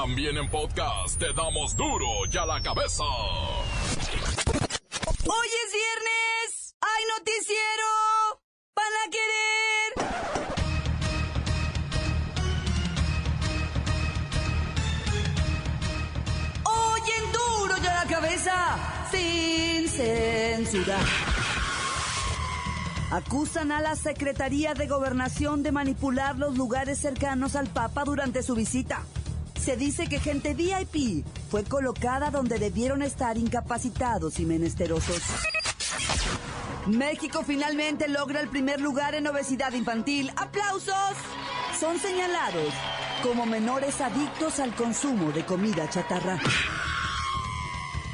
También en podcast te damos duro y a la cabeza. Hoy es viernes. ¡Hay noticiero! ¡Van a querer! Hoy en duro y a la cabeza. Sin censura. Acusan a la Secretaría de Gobernación de manipular los lugares cercanos al Papa durante su visita. Se dice que gente VIP fue colocada donde debieron estar incapacitados y menesterosos. México finalmente logra el primer lugar en obesidad infantil. ¡Aplausos! Son señalados como menores adictos al consumo de comida chatarra.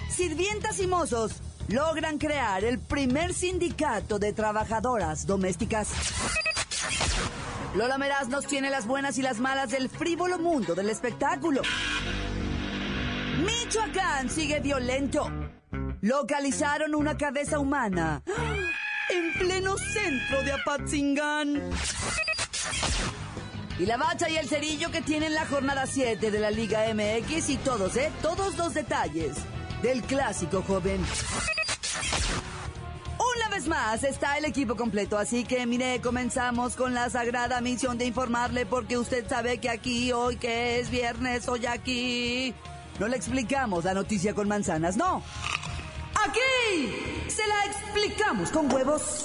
Sirvientas y mozos logran crear el primer sindicato de trabajadoras domésticas. Lola Meraz nos tiene las buenas y las malas del frívolo mundo del espectáculo. Michoacán sigue violento. Localizaron una cabeza humana en pleno centro de Apatzingán. Y la bacha y el cerillo que tienen la jornada 7 de la Liga MX y todos, ¿eh? Todos los detalles del clásico joven. Vez más está el equipo completo, así que mire, comenzamos con la sagrada misión de informarle porque usted sabe que aquí, hoy que es viernes, hoy aquí, no le explicamos la noticia con manzanas, no. Aquí se la explicamos con huevos.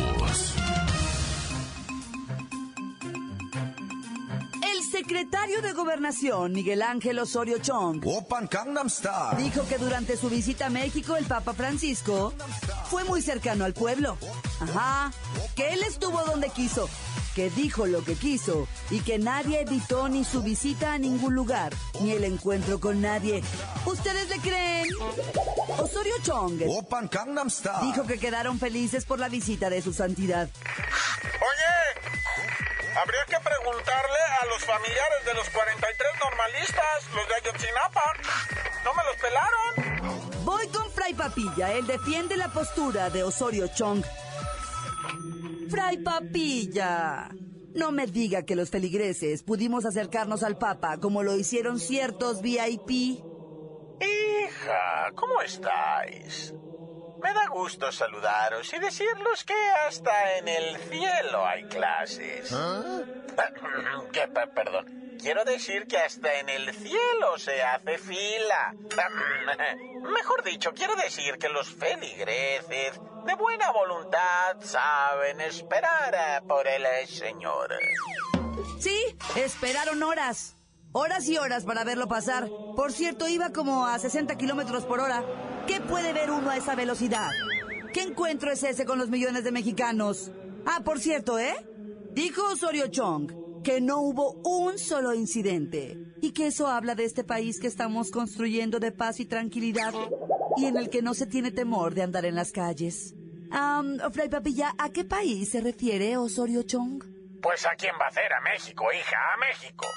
Secretario de Gobernación, Miguel Ángel Osorio Chong, Open Gangnam Style. dijo que durante su visita a México el Papa Francisco fue muy cercano al pueblo. Ajá, que él estuvo donde quiso, que dijo lo que quiso y que nadie evitó ni su visita a ningún lugar, ni el encuentro con nadie. ¿Ustedes le creen? Osorio Chong Open Gangnam Style. dijo que quedaron felices por la visita de su santidad. Oye, habría preguntarle a los familiares de los 43 normalistas, los de Ayotzinapa. ¿No me los pelaron? Voy con Fray Papilla, él defiende la postura de Osorio Chong. Fray Papilla, no me diga que los feligreses pudimos acercarnos al Papa como lo hicieron ciertos VIP. Hija, ¿cómo estáis? Me da gusto saludaros y decirles que hasta en el cielo hay clases. Que, pe- perdón, quiero decir que hasta en el cielo se hace fila. Mejor dicho, quiero decir que los feligreses de buena voluntad saben esperar eh, por el eh, Señor. Sí, esperaron horas. Horas y horas para verlo pasar. Por cierto, iba como a 60 kilómetros por hora. ¿Qué puede ver uno a esa velocidad? ¿Qué encuentro es ese con los millones de mexicanos? Ah, por cierto, ¿eh? Dijo Osorio Chong que no hubo un solo incidente y que eso habla de este país que estamos construyendo de paz y tranquilidad y en el que no se tiene temor de andar en las calles. Um, Fray Papilla, ¿a qué país se refiere Osorio Chong? Pues a quién va a hacer, a México, hija, a México.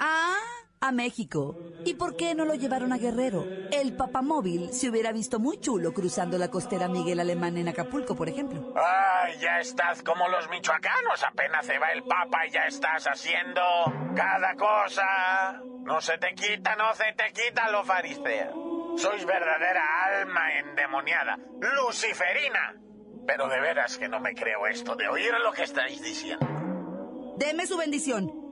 Ah, a México. ¿Y por qué no lo llevaron a Guerrero? El papamóvil se hubiera visto muy chulo cruzando la costera Miguel Alemán en Acapulco, por ejemplo. Ay, ya estás como los michoacanos. Apenas se va el papa y ya estás haciendo cada cosa. No se te quita, no se te quita lo farisea. Sois verdadera alma endemoniada, luciferina. Pero de veras que no me creo esto de oír lo que estáis diciendo. Deme su bendición.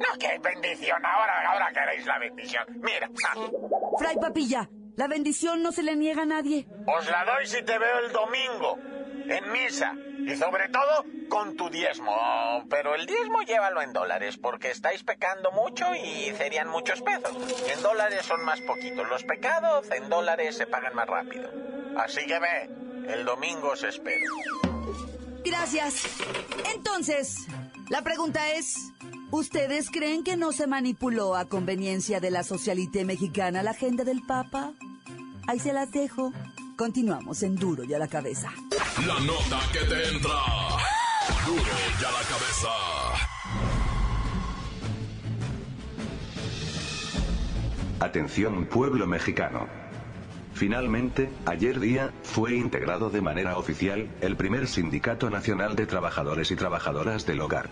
No, qué bendición. Ahora, ahora queréis la bendición. Mira, Fray Papilla, la bendición no se le niega a nadie. os la doy si te veo el domingo. En misa. Y sobre todo con tu diezmo. Oh, Pero el diezmo llévalo en dólares porque estáis pecando mucho y serían muchos pesos. En dólares son más poquitos. Los pecados en dólares se pagan más rápido. Así que ve, el domingo os espero. Gracias. Entonces, la pregunta es, ¿Ustedes creen que no se manipuló a conveniencia de la socialité mexicana la agenda del Papa? Ahí se las dejo. Continuamos en Duro y a la cabeza. La nota que te entra. Duro y a la cabeza. Atención pueblo mexicano. Finalmente, ayer día, fue integrado de manera oficial el primer Sindicato Nacional de Trabajadores y Trabajadoras del Hogar.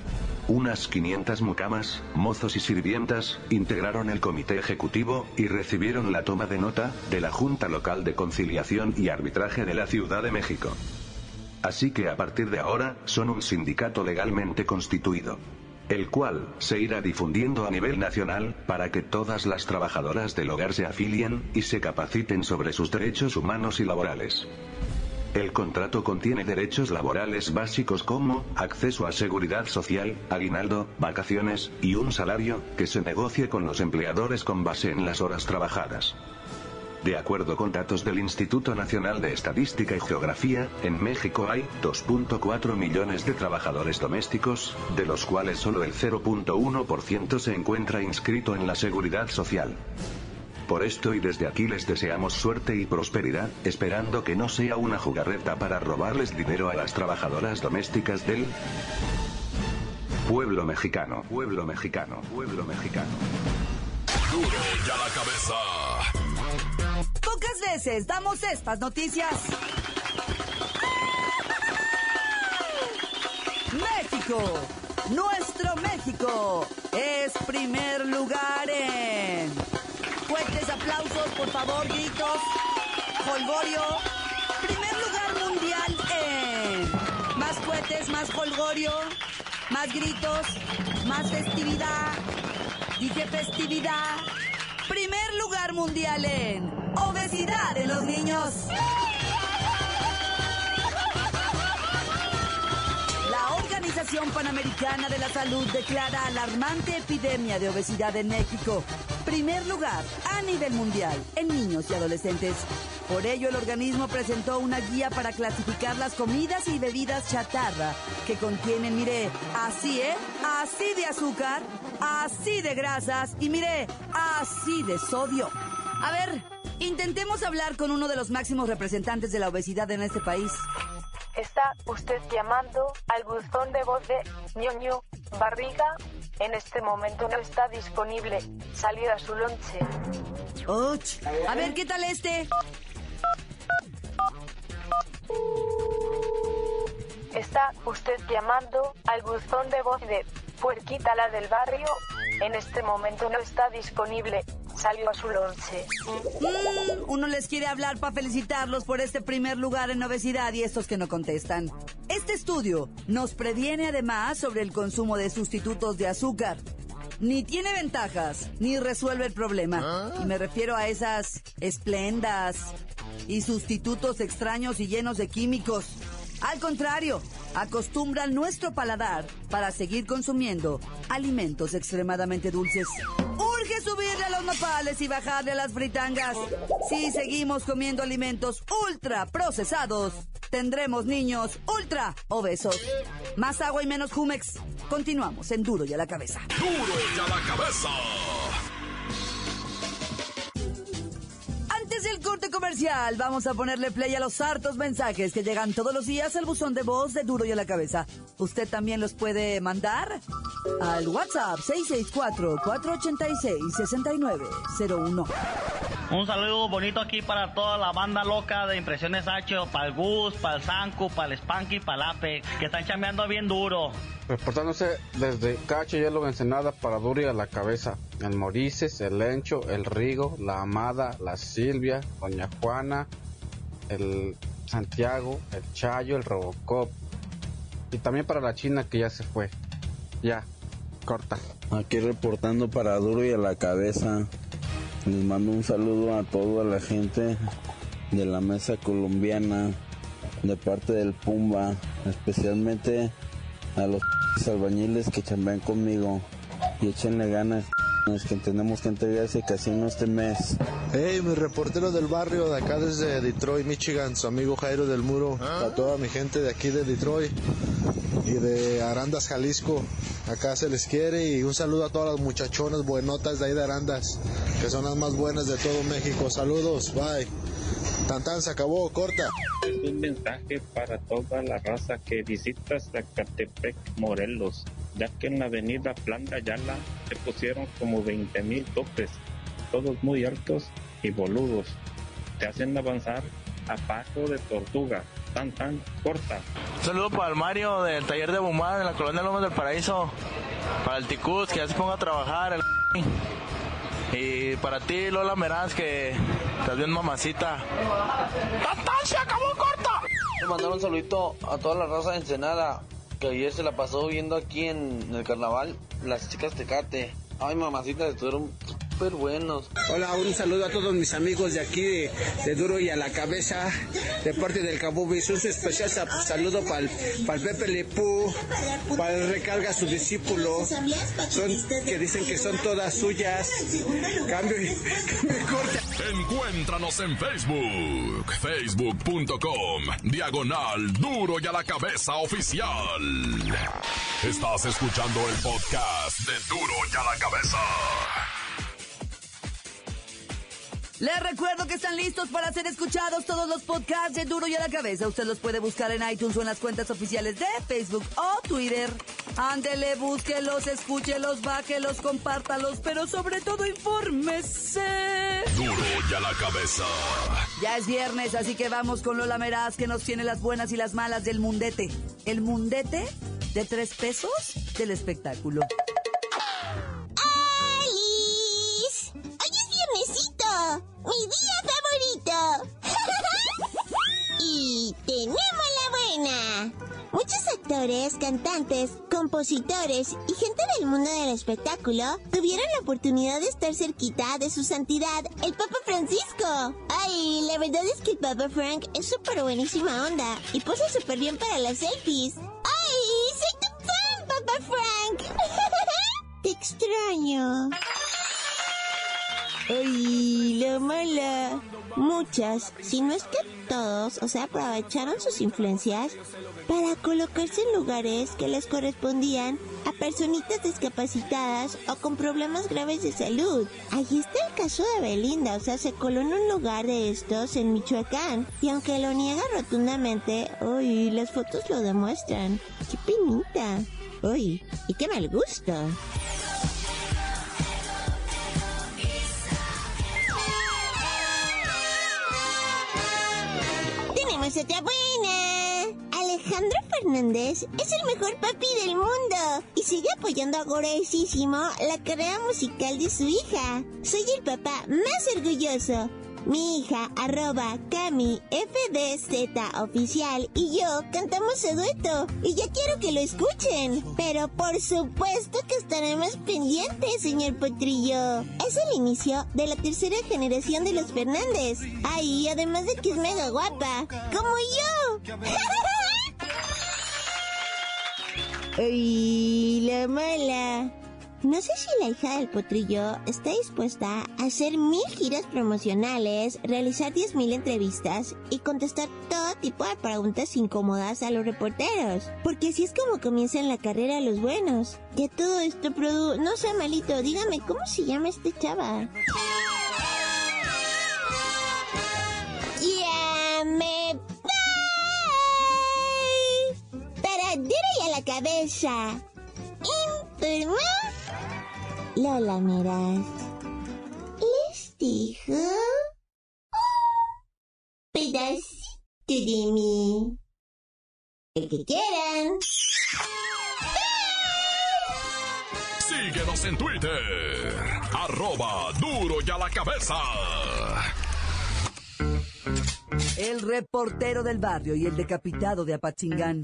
Unas 500 mucamas, mozos y sirvientas, integraron el comité ejecutivo, y recibieron la toma de nota, de la Junta Local de Conciliación y Arbitraje de la Ciudad de México. Así que a partir de ahora, son un sindicato legalmente constituido el cual se irá difundiendo a nivel nacional, para que todas las trabajadoras del hogar se afilien, y se capaciten sobre sus derechos humanos y laborales. El contrato contiene derechos laborales básicos como acceso a seguridad social, aguinaldo, vacaciones, y un salario, que se negocie con los empleadores con base en las horas trabajadas. De acuerdo con datos del Instituto Nacional de Estadística y Geografía, en México hay 2.4 millones de trabajadores domésticos, de los cuales solo el 0.1% se encuentra inscrito en la seguridad social. Por esto y desde aquí les deseamos suerte y prosperidad, esperando que no sea una jugarreta para robarles dinero a las trabajadoras domésticas del pueblo mexicano, pueblo mexicano, pueblo mexicano. Duro ya la cabeza. Pocas veces damos estas noticias. México, nuestro México, es primer lugar en... Fuertes aplausos, por favor, gritos, holgorio. Primer lugar mundial en... Más cohetes, más holgorio, más gritos, más festividad. Dije festividad. Primer lugar mundial en obesidad de los niños. La Organización Panamericana de la Salud declara alarmante epidemia de obesidad en México. Primer lugar a nivel mundial en niños y adolescentes. Por ello, el organismo presentó una guía para clasificar las comidas y bebidas chatarra que contienen, mire, así, ¿eh? Así de azúcar, así de grasas y mire, así de sodio. A ver, intentemos hablar con uno de los máximos representantes de la obesidad en este país. Está usted llamando al buzón de voz de ñoño barriga. En este momento no está disponible. Salió a su lonche. Och, a ver, ¿qué tal este? Está usted llamando al buzón de voz de Puerquita la del barrio. En este momento no está disponible. Salió a su lonche. Mm, uno les quiere hablar para felicitarlos por este primer lugar en obesidad y estos que no contestan. Este estudio nos previene además sobre el consumo de sustitutos de azúcar. Ni tiene ventajas, ni resuelve el problema. Y me refiero a esas esplendas y sustitutos extraños y llenos de químicos. Al contrario, acostumbran nuestro paladar para seguir consumiendo alimentos extremadamente dulces. Urge subirle a los nopales y bajarle a las fritangas. Si seguimos comiendo alimentos ultra procesados, tendremos niños ultra obesos. Más agua y menos Jumex. Continuamos en Duro y a la cabeza. Duro ya la cabeza. Vamos a ponerle play a los hartos mensajes que llegan todos los días al buzón de voz de Duro y a la cabeza. Usted también los puede mandar al WhatsApp 664-486-6901. Un saludo bonito aquí para toda la banda loca de Impresiones H, para el Gus, para el Sanku, para el Spanky, para el Ape, que están chambeando bien duro. Reportándose desde Cacho Hielo Ensenada para Duri a la cabeza. El Morices, el Lencho, el Rigo, la Amada, la Silvia, Doña Juana, el Santiago, el Chayo, el Robocop. Y también para la China que ya se fue. Ya, corta. Aquí reportando para Duro y a la cabeza. Les mando un saludo a toda la gente de la mesa colombiana, de parte del Pumba, especialmente a los albañiles que chambean conmigo y échenle ganas. Que tenemos que entregar ese casino este mes. Hey, mi reportero del barrio de acá desde Detroit, Michigan, su amigo Jairo del Muro, a toda mi gente de aquí de Detroit y de Arandas, Jalisco. Acá se les quiere y un saludo a todas las muchachonas buenotas de ahí de Arandas, que son las más buenas de todo México. Saludos, bye. Tantan se acabó, corta. Es un mensaje para toda la raza que visita Zacatepec, Morelos, ya que en la avenida Plan de Ayala se pusieron como 20 mil topes todos muy altos y boludos. Te hacen avanzar a paso de tortuga, tan tan corta. Un saludo para el Mario del taller de Bumán en la colonia Lomas del Paraíso. Para el Ticuz, que ya se ponga a trabajar. el Y para ti, Lola Meraz, que estás bien mamacita. se acabó corta! Mandar un saludito a toda la raza de Ensenada, que ayer se la pasó viendo aquí en el carnaval las chicas Tecate. Ay, mamacitas, estuvieron súper buenos. Hola, un saludo a todos mis amigos de aquí de, de Duro y a la Cabeza, de parte del Cabubis. Un especial sa- saludo para el, Pepe Lepú, para el Recarga, su discípulo. Son, que dicen que son todas suyas. Cambio y, cambio y corte. Encuéntranos en Facebook, facebook.com, diagonal duro y a la cabeza oficial. Estás escuchando el podcast de duro y a la cabeza. Les recuerdo que están listos para ser escuchados todos los podcasts de Duro y a la Cabeza. Usted los puede buscar en iTunes o en las cuentas oficiales de Facebook o Twitter. Ándele, búsquelos, escúchelos, bájelos, compártalos, pero sobre todo infórmese. Duro y a la cabeza. Ya es viernes, así que vamos con Lola Meraz que nos tiene las buenas y las malas del mundete. El mundete de tres pesos del espectáculo. ¡Mi día favorito! y tenemos la buena. Muchos actores, cantantes, compositores y gente del mundo del espectáculo tuvieron la oportunidad de estar cerquita de su santidad, el Papa Francisco. Ay, la verdad es que el Papa Frank es súper buenísima onda y posa súper bien para las selfies. ¡Ay, soy tu fan, Papa Frank! Te extraño. Ay, Muchas, si no es que todos, o sea, aprovecharon sus influencias para colocarse en lugares que les correspondían a personitas discapacitadas o con problemas graves de salud. Ahí está el caso de Belinda, o sea, se coló en un lugar de estos en Michoacán. Y aunque lo niega rotundamente, uy, las fotos lo demuestran. ¡Qué pinita! Uy, y qué mal gusto. Otra buena. Alejandro Fernández es el mejor papi del mundo y sigue apoyando agorosísimo la carrera musical de su hija. Soy el papá más orgulloso. Mi hija, arroba Cami FDZ oficial y yo cantamos su dueto y ya quiero que lo escuchen. Pero por supuesto que estaremos pendientes, señor Potrillo. Es el inicio de la tercera generación de los Fernández. Ay, además de que es mega guapa, como yo. Ay, la mala. No sé si la hija del potrillo está dispuesta a hacer mil giras promocionales, realizar diez mil entrevistas y contestar todo tipo de preguntas incómodas a los reporteros. Porque así es como comienzan la carrera los buenos. Que todo esto produ... No sé, malito, dígame, ¿cómo se llama este chava? ¡Ya me! Para a la cabeza. Lola Meraz. Les dijo un pedacito de mí. El que quieran. Síguenos en Twitter. Arroba duro y a la cabeza. El reportero del barrio y el decapitado de Apachingán.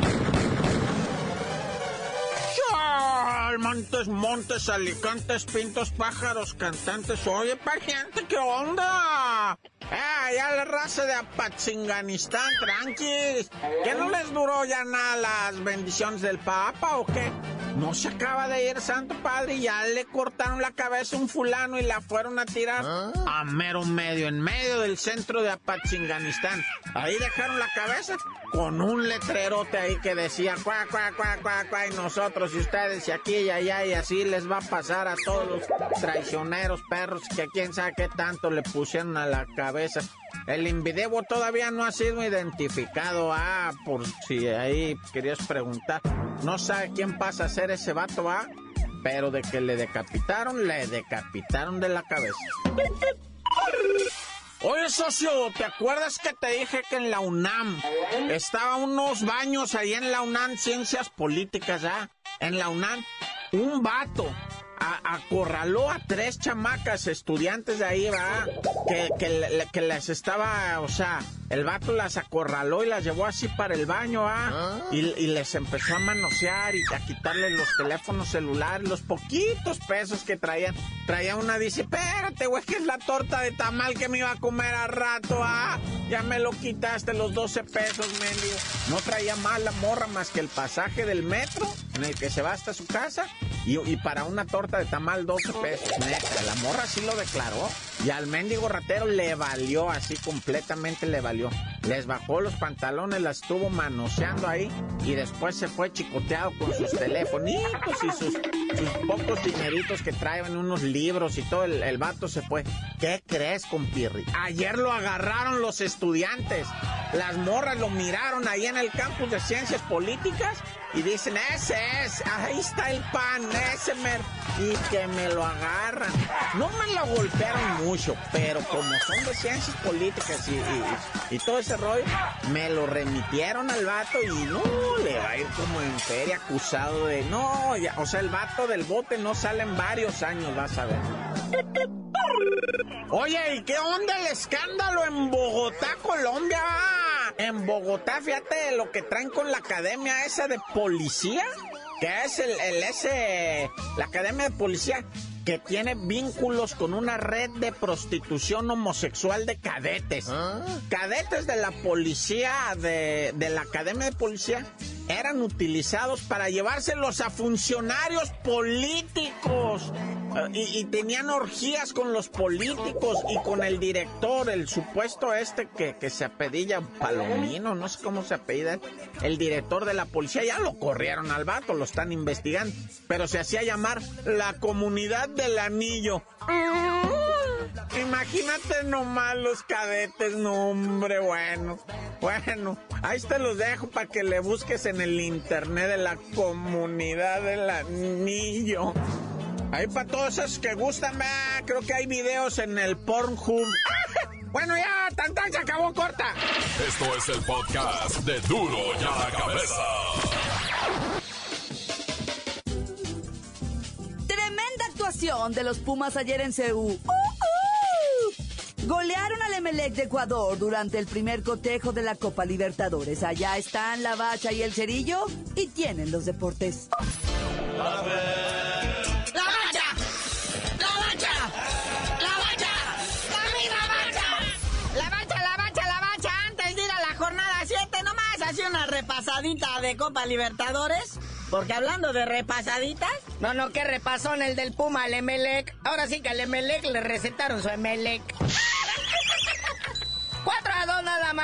Montes, montes, alicantes, pintos, pájaros, cantantes. Oye, pariente, ¿qué onda? Eh, ya la raza de Apatzinganistán, tranquis. ¿Que no les duró ya nada las bendiciones del Papa o qué? No se acaba de ir Santo Padre y ya le cortaron la cabeza a un fulano y la fueron a tirar a mero medio, en medio del centro de Apatzinganistán. Ahí dejaron la cabeza con un letrerote ahí que decía cuá, cuá, cuá, cuá, cuá, y nosotros y ustedes y aquí y allá y así les va a pasar a todos los traicioneros perros que quién sabe qué tanto le pusieron a la cabeza. El invidebo todavía no ha sido identificado, ah, por si ahí querías preguntar. No sabe quién pasa a ser ese vato, ah. pero de que le decapitaron, le decapitaron de la cabeza. Oye, socio, ¿te acuerdas que te dije que en la UNAM estaba unos baños ahí en la UNAM, Ciencias Políticas, ya? En la UNAM, un vato acorraló a tres chamacas estudiantes de ahí, va, que, que, les estaba, o sea, el vato las acorraló y las llevó así para el baño, ¿ah? Y, les empezó a manosear y a quitarle los teléfonos celulares, los poquitos pesos que traían. Traía una, dice, espérate, güey, que es la torta de tamal que me iba a comer a rato, ¿ah? Ya me lo quitaste los 12 pesos, mendigo. No traía más la morra más que el pasaje del metro en el que se va hasta su casa y, para una torta de tamal 12 pesos. La morra sí lo declaró. Y al mendigo ratero le valió, así completamente le valió. Les bajó los pantalones, las estuvo manoseando ahí y después se fue chicoteado con sus telefonitos y sus, pocos dineritos que traen, unos libros y todo. El, el vato se fue. ¿Qué crees, compirri? Ayer lo agarraron los estudiantes. Las morras lo miraron ahí en el campus de ciencias políticas y dicen, ese es, ahí está el pan, ese mer y que me lo agarran. No me lo golpearon mucho, pero como son de ciencias políticas y, todo ese rollo, me lo remitieron al vato y no, le va a ir como en feria acusado de, no, o sea, el vato del bote no sale en varios años, vas a ver. Oye, ¿y qué onda el escándalo en Bogotá, Colombia? En Bogotá, fíjate lo que traen con la academia esa de policía, que es el, el ese, la academia de policía que tiene vínculos con una red de prostitución homosexual de cadetes. ¿Ah? Cadetes de la policía, de, de la academia de policía, eran utilizados para llevárselos a funcionarios políticos. Eh, y, tenían orgías con los políticos y con el director, el supuesto este que, que se apedilla Palomino, no sé cómo se apellida, el director de la policía, ya lo corrieron al vato, lo están investigando, pero se hacía llamar la comunidad del anillo. Imagínate nomás los cadetes, no hombre, bueno. Bueno, ahí te los dejo para que le busques en el internet de la comunidad del anillo. Ahí para todos esos que gustan, creo que hay videos en el Pornhub. bueno, ya, tan tan se acabó corta. Esto es el podcast de Duro y a la cabeza. Tremenda actuación de los Pumas ayer en Ceú. Golearon al Emelec de Ecuador durante el primer cotejo de la Copa Libertadores. Allá están la bacha y el cerillo y tienen los deportes. ¡La bacha! ¡La bacha! ¡La bacha! ¡La bacha! ¡La bacha, la bacha, la bacha! Antes de ir a la jornada 7 nomás, hace una repasadita de Copa Libertadores. Porque hablando de repasaditas, no, no, que repasó en el del Puma al Emelec. Ahora sí que al Emelec le recetaron su Emelec.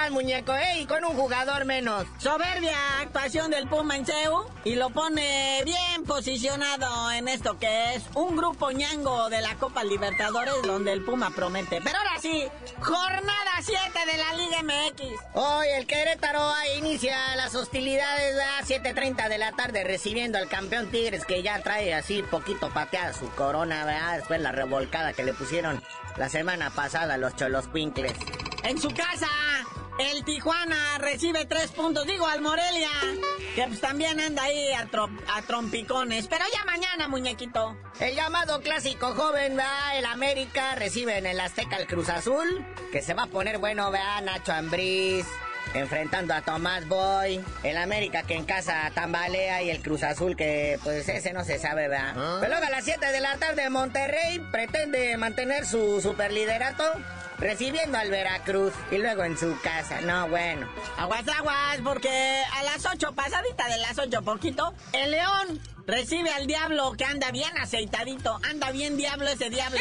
2 nada más, muñeco, ¿eh? Con un jugador menos. Soberbia actuación del Puma en Seu y lo pone bien posicionado en esto que es un grupo ñango de la Copa Libertadores donde el Puma promete. Pero ahora sí, jornada 7 de la Liga MX. Hoy el Querétaro inicia las hostilidades a 7.30 de la tarde recibiendo al campeón Tigres que ya trae así poquito pateada su corona, ¿verdad? Después la revolcada que le pusieron la semana pasada los Cholos Quincles. En su casa, el Tijuana recibe tres puntos, digo al Morelia, que pues también anda ahí a, trompicones, pero ya mañana, muñequito. El llamado clásico joven, va, el América recibe en el Azteca el Cruz Azul, que se va a poner bueno, vea, Nacho Ambriz. Enfrentando a Tomás Boy, el América que en casa tambalea y el Cruz Azul que pues ese no se sabe, ¿verdad? ¿Ah? Pero luego a las 7 de la tarde Monterrey pretende mantener su superliderato recibiendo al Veracruz y luego en su casa. No, bueno. Aguas, aguas, porque a las 8, pasadita de las 8, poquito, el León Recibe al diablo que anda bien aceitadito. Anda bien diablo ese diablo.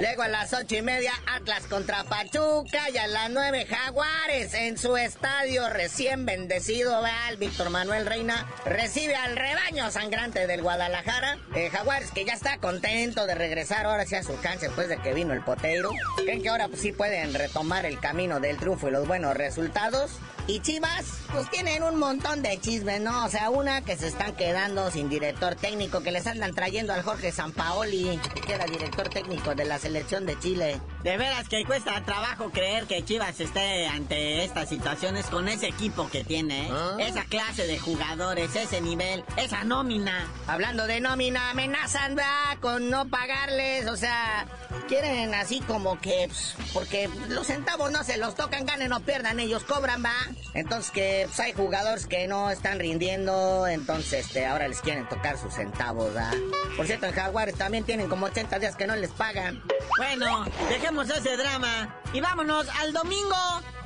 Luego a las ocho y media, Atlas contra Pachuca. Y a las nueve, Jaguares en su estadio recién bendecido. Veal, Víctor Manuel Reina recibe al rebaño sangrante del Guadalajara. Eh, Jaguares que ya está contento de regresar ahora sí a su cancha después de que vino el poteiro. Creen que ahora pues, sí pueden retomar el camino del triunfo y los buenos resultados. y Chivas, pues tienen un montón de chismes, ¿no? O sea, una que se están quedando sin director técnico, que les andan trayendo al Jorge Sampaoli, que era director técnico de la selección de Chile. De veras que cuesta trabajo creer que Chivas esté ante estas situaciones con ese equipo que tiene, ¿eh? Esa clase de jugadores, ese nivel, esa nómina. Hablando de nómina, amenazan, va, con no pagarles, o sea, quieren así como que, pues, porque los centavos no se los tocan, ganen o pierdan, ellos cobran, va. Entonces que pues, hay jugadores que no están rindiendo, entonces este, ahora les quieren tocar sus centavos, ¿va? Por cierto, en Jaguares también tienen como 80 días que no les pagan. Bueno, dejemos ese drama y vámonos al domingo.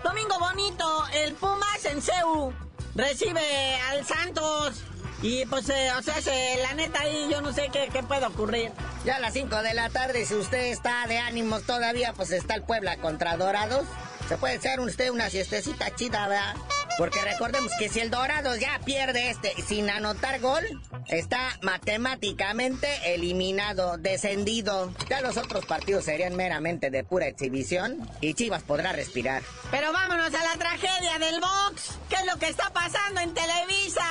Domingo bonito, el Pumas en Ceú recibe al Santos. Y pues, eh, o sea, se- la neta ahí yo no sé qué, qué puede ocurrir. Ya a las 5 de la tarde, si usted está de ánimos todavía, pues está el Puebla contra Dorados. Se puede echar usted una siestecita chida, ¿verdad? Porque recordemos que si el Dorados ya pierde este sin anotar gol, está matemáticamente eliminado, descendido. Ya los otros partidos serían meramente de pura exhibición y Chivas podrá respirar. Pero vámonos a la tragedia del box. ¿Qué es lo que está pasando en Televisa?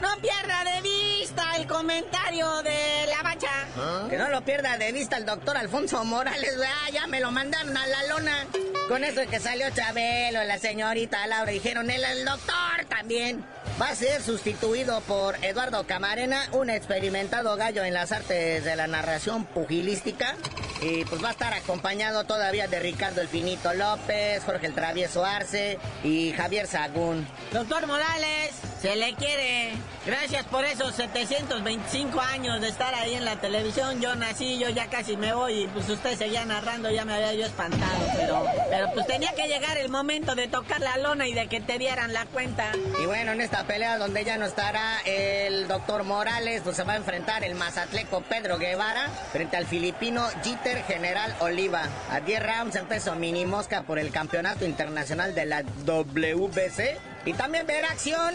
No pierda de vista el comentario de la bacha. Que no lo pierda de vista el doctor Alfonso Morales. Ah, ya me lo mandaron a la lona. Con eso que salió Chabelo, la señorita Laura, dijeron él, el doctor también. Va a ser sustituido por Eduardo Camarena, un experimentado gallo en las artes de la narración pugilística. Y pues va a estar acompañado todavía de Ricardo El Finito López, Jorge El Travieso Arce y Javier Sagún. Doctor Morales, se le quiere. Gracias por esos 725 años de estar ahí en la televisión. Yo nací, yo ya casi me voy y pues usted seguía narrando, ya me había yo espantado, pero, pero pues tenía que llegar el momento de tocar la lona y de que te dieran la cuenta. Y bueno, en esta pelea donde ya no estará el doctor Morales, pues se va a enfrentar el mazatleco Pedro Guevara frente al filipino Jeter General Oliva. A 10 rounds empezó mini mosca por el campeonato internacional de la WBC. Y también verá acción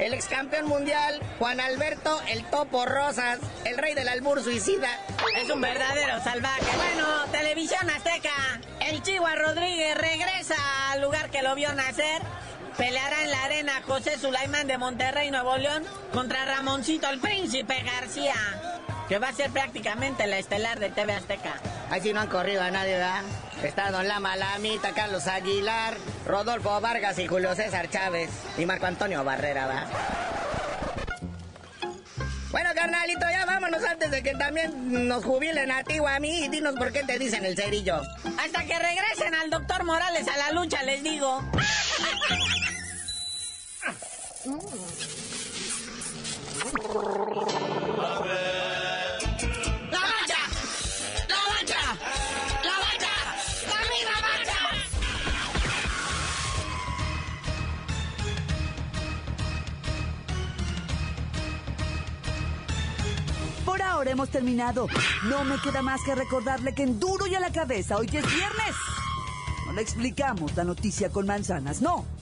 el ex campeón mundial Juan Alberto el Topo Rosas, el rey del albur suicida. Es un verdadero salvaje. Bueno, Televisión Azteca. El Chihuahua Rodríguez regresa al lugar que lo vio nacer. Peleará en la arena José Sulaimán de Monterrey, Nuevo León, contra Ramoncito el Príncipe García, que va a ser prácticamente la estelar de TV Azteca. Ahí sí no han corrido a nadie, ¿verdad? Está Don Lama Lamita, Carlos Aguilar, Rodolfo Vargas y Julio César Chávez y Marco Antonio Barrera, ¿va? Bueno, carnalito, ya vámonos antes de que también nos jubilen a ti o a mí y dinos por qué te dicen el cerillo. Hasta que regresen al doctor Morales a la lucha, les digo. hemos terminado. No me queda más que recordarle que en duro y a la cabeza hoy que es viernes. No le explicamos la noticia con manzanas, no.